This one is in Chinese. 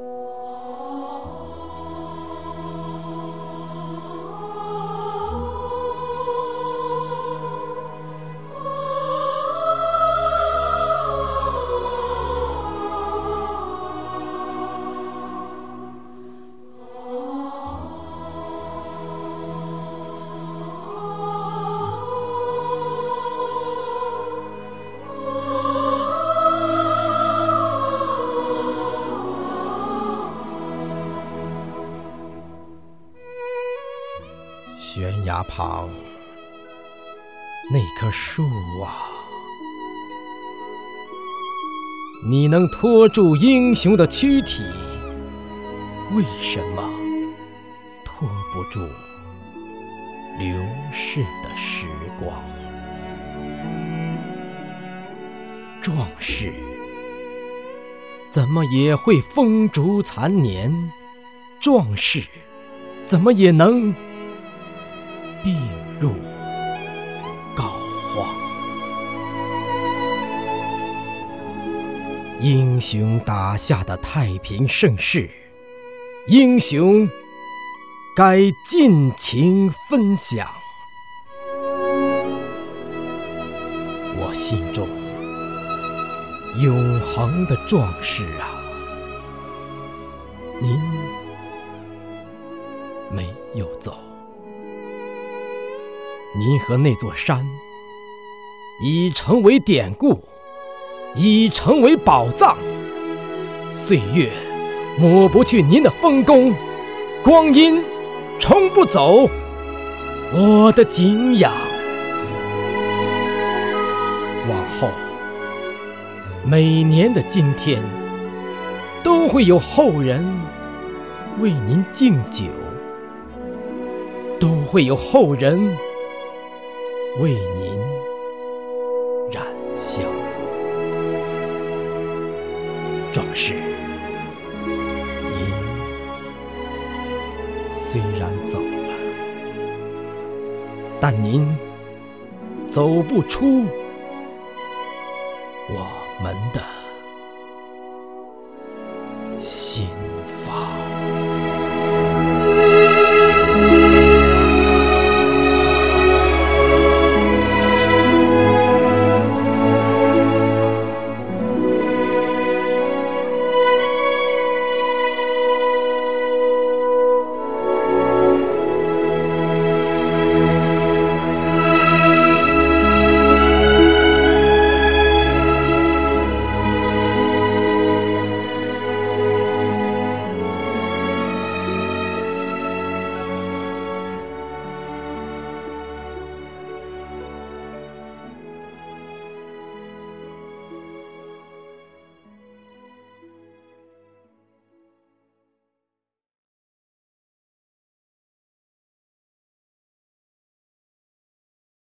you 悬崖旁那棵树啊，你能托住英雄的躯体，为什么托不住流逝的时光？壮士怎么也会风烛残年？壮士怎么也能？英雄打下的太平盛世，英雄该尽情分享。我心中永恒的壮士啊，您没有走。您和那座山已成为典故，已成为宝藏。岁月抹不去您的丰功，光阴冲不走我的敬仰。往后每年的今天，都会有后人为您敬酒，都会有后人。为您壮士，您虽然走了，但您走不出我们的心。